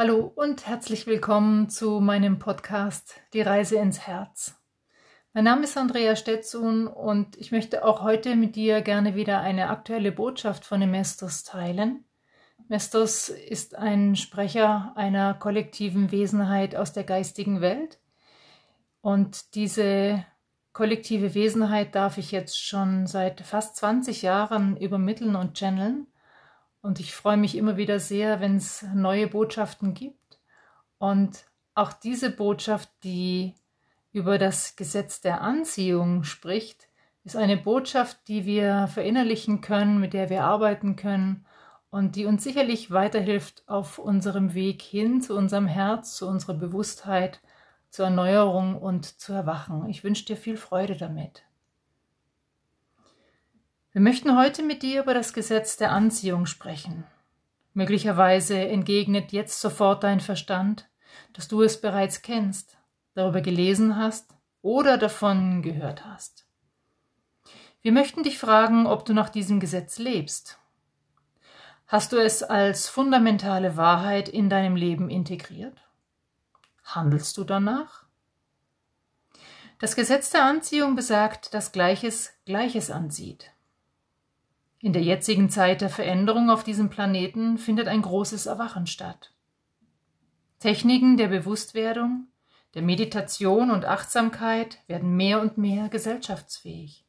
Hallo und herzlich willkommen zu meinem Podcast Die Reise ins Herz. Mein Name ist Andrea Stetzun und ich möchte auch heute mit dir gerne wieder eine aktuelle Botschaft von Mestos teilen. Mestos ist ein Sprecher einer kollektiven Wesenheit aus der geistigen Welt und diese kollektive Wesenheit darf ich jetzt schon seit fast 20 Jahren übermitteln und channeln und ich freue mich immer wieder sehr, wenn es neue Botschaften gibt. Und auch diese Botschaft, die über das Gesetz der Anziehung spricht, ist eine Botschaft, die wir verinnerlichen können, mit der wir arbeiten können und die uns sicherlich weiterhilft auf unserem Weg hin zu unserem Herz, zu unserer Bewusstheit, zur Erneuerung und zu Erwachen. Ich wünsche dir viel Freude damit. Wir möchten heute mit dir über das Gesetz der Anziehung sprechen. Möglicherweise entgegnet jetzt sofort dein Verstand, dass du es bereits kennst, darüber gelesen hast oder davon gehört hast. Wir möchten dich fragen, ob du nach diesem Gesetz lebst. Hast du es als fundamentale Wahrheit in deinem Leben integriert? Handelst du danach? Das Gesetz der Anziehung besagt, dass Gleiches Gleiches anzieht. In der jetzigen Zeit der Veränderung auf diesem Planeten findet ein großes Erwachen statt. Techniken der Bewusstwerdung, der Meditation und Achtsamkeit werden mehr und mehr gesellschaftsfähig.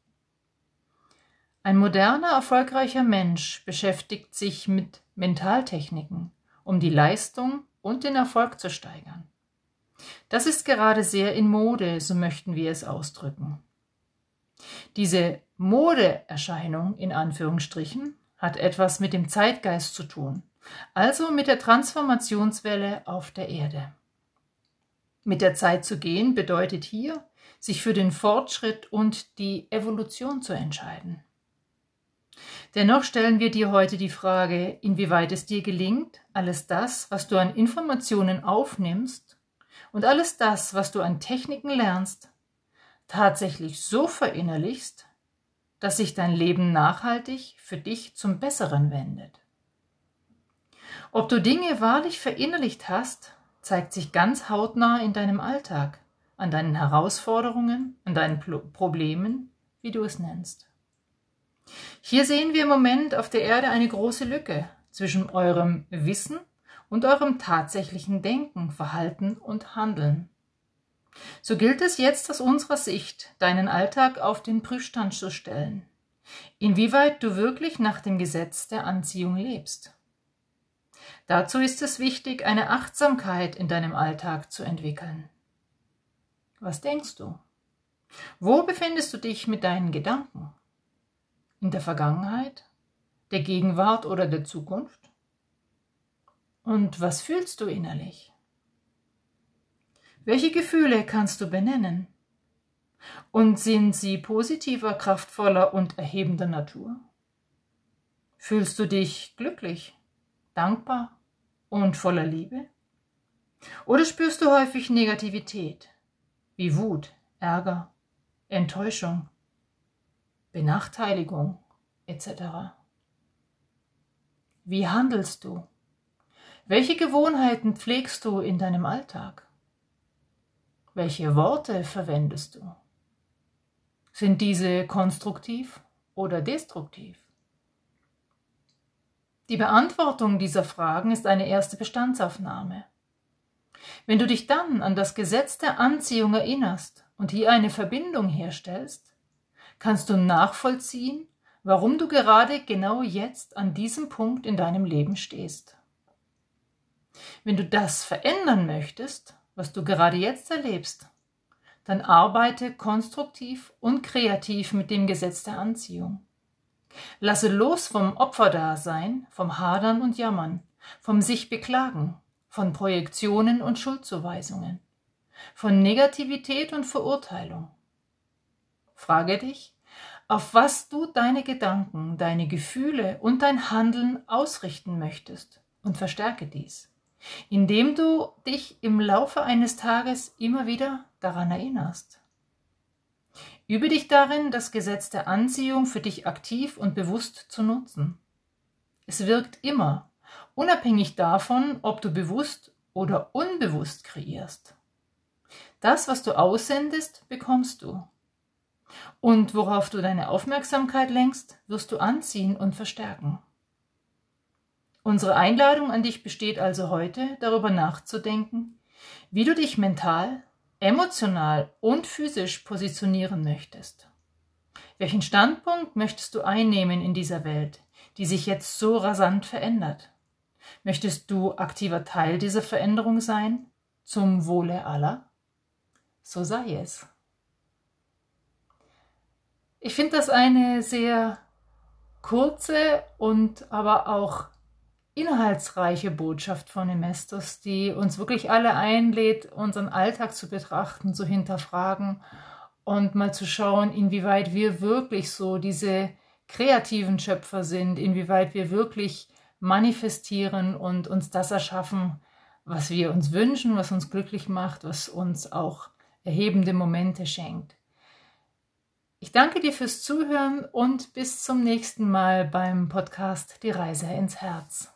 Ein moderner, erfolgreicher Mensch beschäftigt sich mit Mentaltechniken, um die Leistung und den Erfolg zu steigern. Das ist gerade sehr in Mode, so möchten wir es ausdrücken. Diese Modeerscheinung in Anführungsstrichen hat etwas mit dem Zeitgeist zu tun, also mit der Transformationswelle auf der Erde. Mit der Zeit zu gehen bedeutet hier, sich für den Fortschritt und die Evolution zu entscheiden. Dennoch stellen wir dir heute die Frage, inwieweit es dir gelingt, alles das, was du an Informationen aufnimmst und alles das, was du an Techniken lernst, tatsächlich so verinnerlichst, dass sich dein Leben nachhaltig für dich zum Besseren wendet. Ob du Dinge wahrlich verinnerlicht hast, zeigt sich ganz hautnah in deinem Alltag, an deinen Herausforderungen, an deinen Problemen, wie du es nennst. Hier sehen wir im Moment auf der Erde eine große Lücke zwischen eurem Wissen und eurem tatsächlichen Denken, Verhalten und Handeln. So gilt es jetzt aus unserer Sicht, deinen Alltag auf den Prüfstand zu stellen. Inwieweit du wirklich nach dem Gesetz der Anziehung lebst. Dazu ist es wichtig, eine Achtsamkeit in deinem Alltag zu entwickeln. Was denkst du? Wo befindest du dich mit deinen Gedanken? In der Vergangenheit, der Gegenwart oder der Zukunft? Und was fühlst du innerlich? Welche Gefühle kannst du benennen? Und sind sie positiver, kraftvoller und erhebender Natur? Fühlst du dich glücklich, dankbar und voller Liebe? Oder spürst du häufig Negativität, wie Wut, Ärger, Enttäuschung, Benachteiligung etc.? Wie handelst du? Welche Gewohnheiten pflegst du in deinem Alltag? Welche Worte verwendest du? Sind diese konstruktiv oder destruktiv? Die Beantwortung dieser Fragen ist eine erste Bestandsaufnahme. Wenn du dich dann an das Gesetz der Anziehung erinnerst und hier eine Verbindung herstellst, kannst du nachvollziehen, warum du gerade genau jetzt an diesem Punkt in deinem Leben stehst. Wenn du das verändern möchtest, was du gerade jetzt erlebst, dann arbeite konstruktiv und kreativ mit dem Gesetz der Anziehung. Lasse los vom Opferdasein, vom Hadern und Jammern, vom sich beklagen, von Projektionen und Schuldzuweisungen, von Negativität und Verurteilung. Frage dich, auf was du deine Gedanken, deine Gefühle und dein Handeln ausrichten möchtest und verstärke dies indem du dich im Laufe eines Tages immer wieder daran erinnerst. Übe dich darin, das Gesetz der Anziehung für dich aktiv und bewusst zu nutzen. Es wirkt immer, unabhängig davon, ob du bewusst oder unbewusst kreierst. Das, was du aussendest, bekommst du. Und worauf du deine Aufmerksamkeit lenkst, wirst du anziehen und verstärken. Unsere Einladung an dich besteht also heute, darüber nachzudenken, wie du dich mental, emotional und physisch positionieren möchtest. Welchen Standpunkt möchtest du einnehmen in dieser Welt, die sich jetzt so rasant verändert? Möchtest du aktiver Teil dieser Veränderung sein, zum Wohle aller? So sei es. Ich finde das eine sehr kurze und aber auch inhaltsreiche Botschaft von Emestus, die uns wirklich alle einlädt, unseren Alltag zu betrachten, zu hinterfragen und mal zu schauen, inwieweit wir wirklich so diese kreativen Schöpfer sind, inwieweit wir wirklich manifestieren und uns das erschaffen, was wir uns wünschen, was uns glücklich macht, was uns auch erhebende Momente schenkt. Ich danke dir fürs Zuhören und bis zum nächsten Mal beim Podcast Die Reise ins Herz.